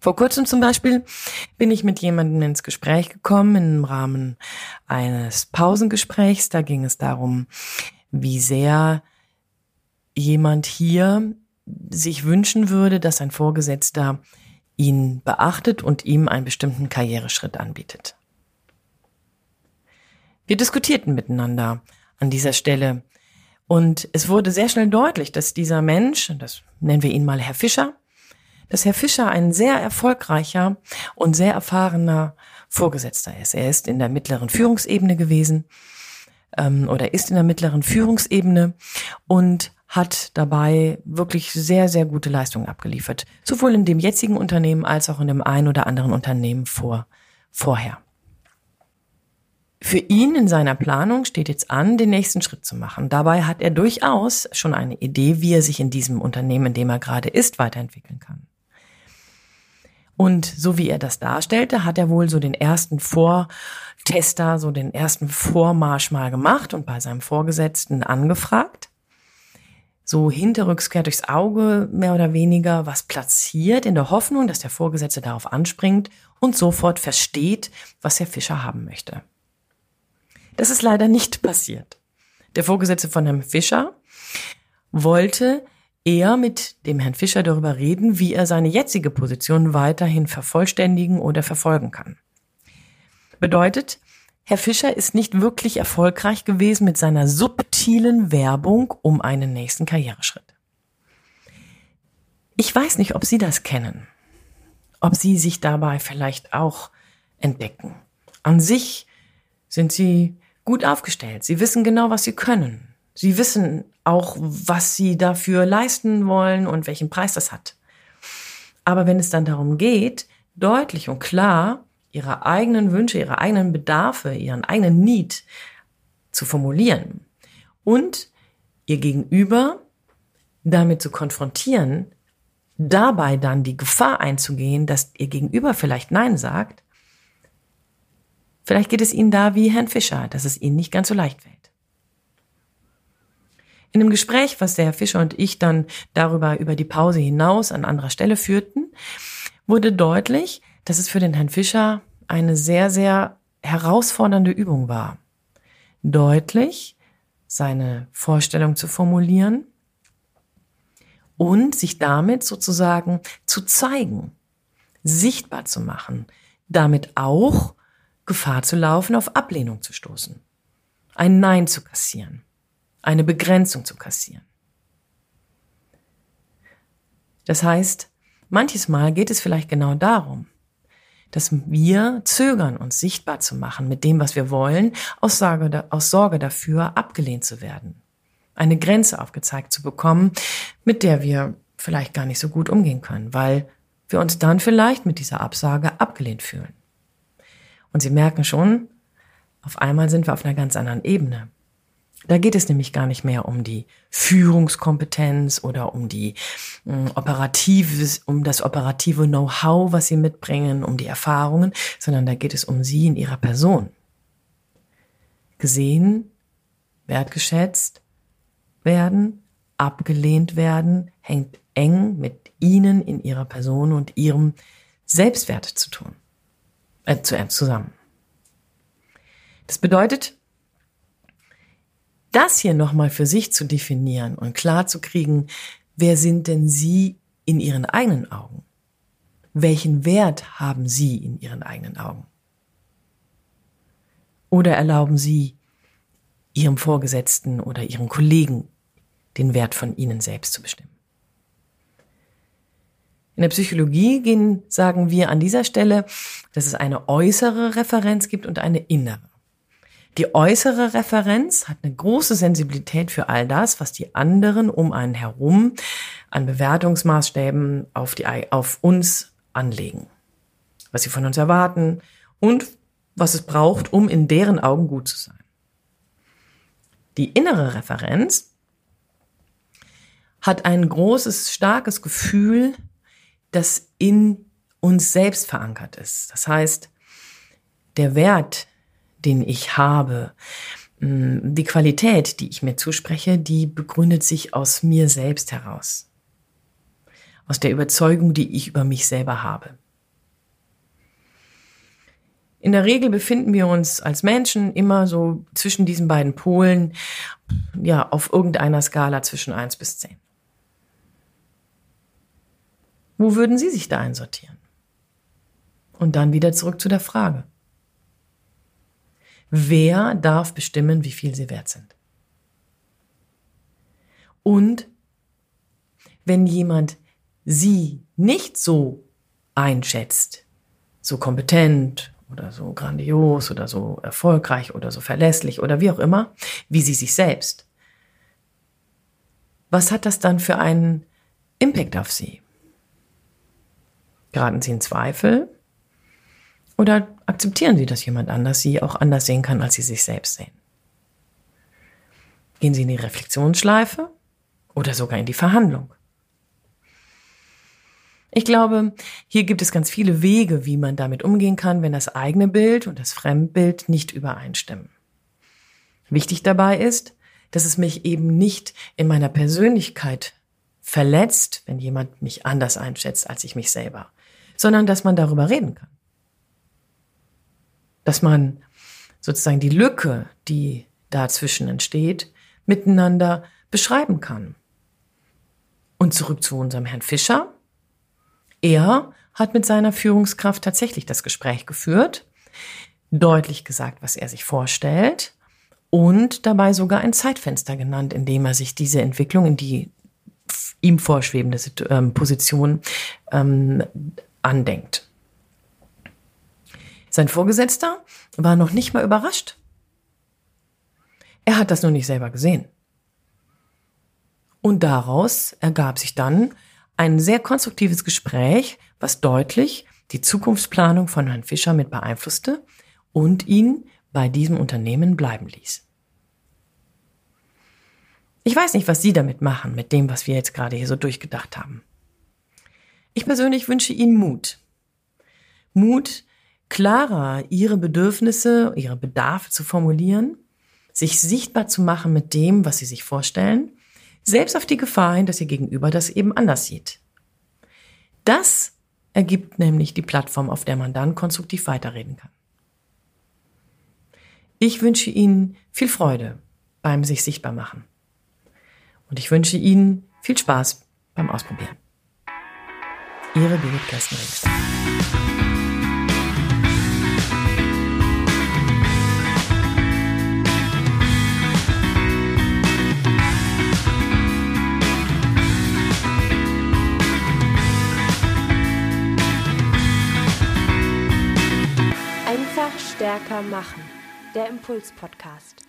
Vor kurzem zum Beispiel bin ich mit jemandem ins Gespräch gekommen im Rahmen eines Pausengesprächs. Da ging es darum, wie sehr jemand hier sich wünschen würde, dass ein Vorgesetzter ihn beachtet und ihm einen bestimmten Karriereschritt anbietet. Wir diskutierten miteinander an dieser Stelle und es wurde sehr schnell deutlich, dass dieser Mensch, das nennen wir ihn mal Herr Fischer, dass Herr Fischer ein sehr erfolgreicher und sehr erfahrener Vorgesetzter ist. Er ist in der mittleren Führungsebene gewesen ähm, oder ist in der mittleren Führungsebene und hat dabei wirklich sehr, sehr gute Leistungen abgeliefert. Sowohl in dem jetzigen Unternehmen als auch in dem ein oder anderen Unternehmen vor, vorher. Für ihn in seiner Planung steht jetzt an, den nächsten Schritt zu machen. Dabei hat er durchaus schon eine Idee, wie er sich in diesem Unternehmen, in dem er gerade ist, weiterentwickeln kann. Und so wie er das darstellte, hat er wohl so den ersten Vortester, so den ersten Vormarsch mal gemacht und bei seinem Vorgesetzten angefragt. So hinterrücks durchs Auge, mehr oder weniger, was platziert, in der Hoffnung, dass der Vorgesetzte darauf anspringt und sofort versteht, was Herr Fischer haben möchte. Das ist leider nicht passiert. Der Vorgesetzte von Herrn Fischer wollte eher mit dem Herrn Fischer darüber reden, wie er seine jetzige Position weiterhin vervollständigen oder verfolgen kann. Bedeutet, Herr Fischer ist nicht wirklich erfolgreich gewesen mit seiner subtilen Werbung um einen nächsten Karriereschritt. Ich weiß nicht, ob Sie das kennen, ob Sie sich dabei vielleicht auch entdecken. An sich sind Sie gut aufgestellt. Sie wissen genau, was Sie können. Sie wissen auch, was sie dafür leisten wollen und welchen Preis das hat. Aber wenn es dann darum geht, deutlich und klar ihre eigenen Wünsche, ihre eigenen Bedarfe, ihren eigenen Need zu formulieren und ihr Gegenüber damit zu konfrontieren, dabei dann die Gefahr einzugehen, dass ihr Gegenüber vielleicht Nein sagt, vielleicht geht es Ihnen da wie Herrn Fischer, dass es Ihnen nicht ganz so leicht fällt. In einem Gespräch, was der Herr Fischer und ich dann darüber über die Pause hinaus an anderer Stelle führten, wurde deutlich, dass es für den Herrn Fischer eine sehr, sehr herausfordernde Übung war. Deutlich seine Vorstellung zu formulieren und sich damit sozusagen zu zeigen, sichtbar zu machen, damit auch Gefahr zu laufen, auf Ablehnung zu stoßen, ein Nein zu kassieren eine Begrenzung zu kassieren. Das heißt, manches Mal geht es vielleicht genau darum, dass wir zögern, uns sichtbar zu machen mit dem, was wir wollen, aus Sorge, aus Sorge dafür, abgelehnt zu werden. Eine Grenze aufgezeigt zu bekommen, mit der wir vielleicht gar nicht so gut umgehen können, weil wir uns dann vielleicht mit dieser Absage abgelehnt fühlen. Und Sie merken schon, auf einmal sind wir auf einer ganz anderen Ebene. Da geht es nämlich gar nicht mehr um die Führungskompetenz oder um die um, hm, operatives, um das operative Know-how, was sie mitbringen, um die Erfahrungen, sondern da geht es um sie in ihrer Person. Gesehen, wertgeschätzt werden, abgelehnt werden, hängt eng mit ihnen in ihrer Person und ihrem Selbstwert zu tun, äh, zusammen. Das bedeutet, das hier nochmal für sich zu definieren und klar zu kriegen, wer sind denn Sie in Ihren eigenen Augen? Welchen Wert haben Sie in Ihren eigenen Augen? Oder erlauben Sie Ihrem Vorgesetzten oder Ihren Kollegen den Wert von Ihnen selbst zu bestimmen? In der Psychologie gehen, sagen wir an dieser Stelle, dass es eine äußere Referenz gibt und eine innere. Die äußere Referenz hat eine große Sensibilität für all das, was die anderen um einen herum an Bewertungsmaßstäben auf, die, auf uns anlegen. Was sie von uns erwarten und was es braucht, um in deren Augen gut zu sein. Die innere Referenz hat ein großes, starkes Gefühl, das in uns selbst verankert ist. Das heißt, der Wert, den ich habe, mm, die Qualität, die ich mir zuspreche, die begründet sich aus mir selbst heraus. Aus der Überzeugung, die ich über mich selber habe. In der Regel befinden wir uns als Menschen immer so zwischen diesen beiden Polen, ja, auf irgendeiner Skala zwischen eins bis zehn. Wo würden Sie sich da einsortieren? Und dann wieder zurück zu der Frage. Wer darf bestimmen, wie viel Sie wert sind? Und wenn jemand Sie nicht so einschätzt, so kompetent oder so grandios oder so erfolgreich oder so verlässlich oder wie auch immer, wie Sie sich selbst, was hat das dann für einen Impact auf Sie? Geraten Sie in Zweifel? Oder akzeptieren Sie, dass jemand anders Sie auch anders sehen kann, als Sie sich selbst sehen? Gehen Sie in die Reflexionsschleife oder sogar in die Verhandlung? Ich glaube, hier gibt es ganz viele Wege, wie man damit umgehen kann, wenn das eigene Bild und das Fremdbild nicht übereinstimmen. Wichtig dabei ist, dass es mich eben nicht in meiner Persönlichkeit verletzt, wenn jemand mich anders einschätzt als ich mich selber sondern dass man darüber reden kann. Dass man sozusagen die Lücke, die dazwischen entsteht, miteinander beschreiben kann. Und zurück zu unserem Herrn Fischer. Er hat mit seiner Führungskraft tatsächlich das Gespräch geführt, deutlich gesagt, was er sich vorstellt und dabei sogar ein Zeitfenster genannt, in dem er sich diese Entwicklung in die ihm vorschwebende ähm, Position ähm, andenkt. Sein Vorgesetzter war noch nicht mal überrascht. Er hat das nur nicht selber gesehen. Und daraus ergab sich dann ein sehr konstruktives Gespräch, was deutlich die Zukunftsplanung von Herrn Fischer mit beeinflusste und ihn bei diesem Unternehmen bleiben ließ. Ich weiß nicht, was Sie damit machen, mit dem, was wir jetzt gerade hier so durchgedacht haben. Ich persönlich wünsche Ihnen Mut. Mut, klarer Ihre Bedürfnisse, Ihre Bedarfe zu formulieren, sich sichtbar zu machen mit dem, was Sie sich vorstellen, selbst auf die Gefahr hin, dass Ihr Gegenüber das eben anders sieht. Das ergibt nämlich die Plattform, auf der man dann konstruktiv weiterreden kann. Ich wünsche Ihnen viel Freude beim sich sichtbar machen. Und ich wünsche Ihnen viel Spaß beim Ausprobieren. Ihre Birgit Kästnerings. Stärker machen. Der Impuls-Podcast.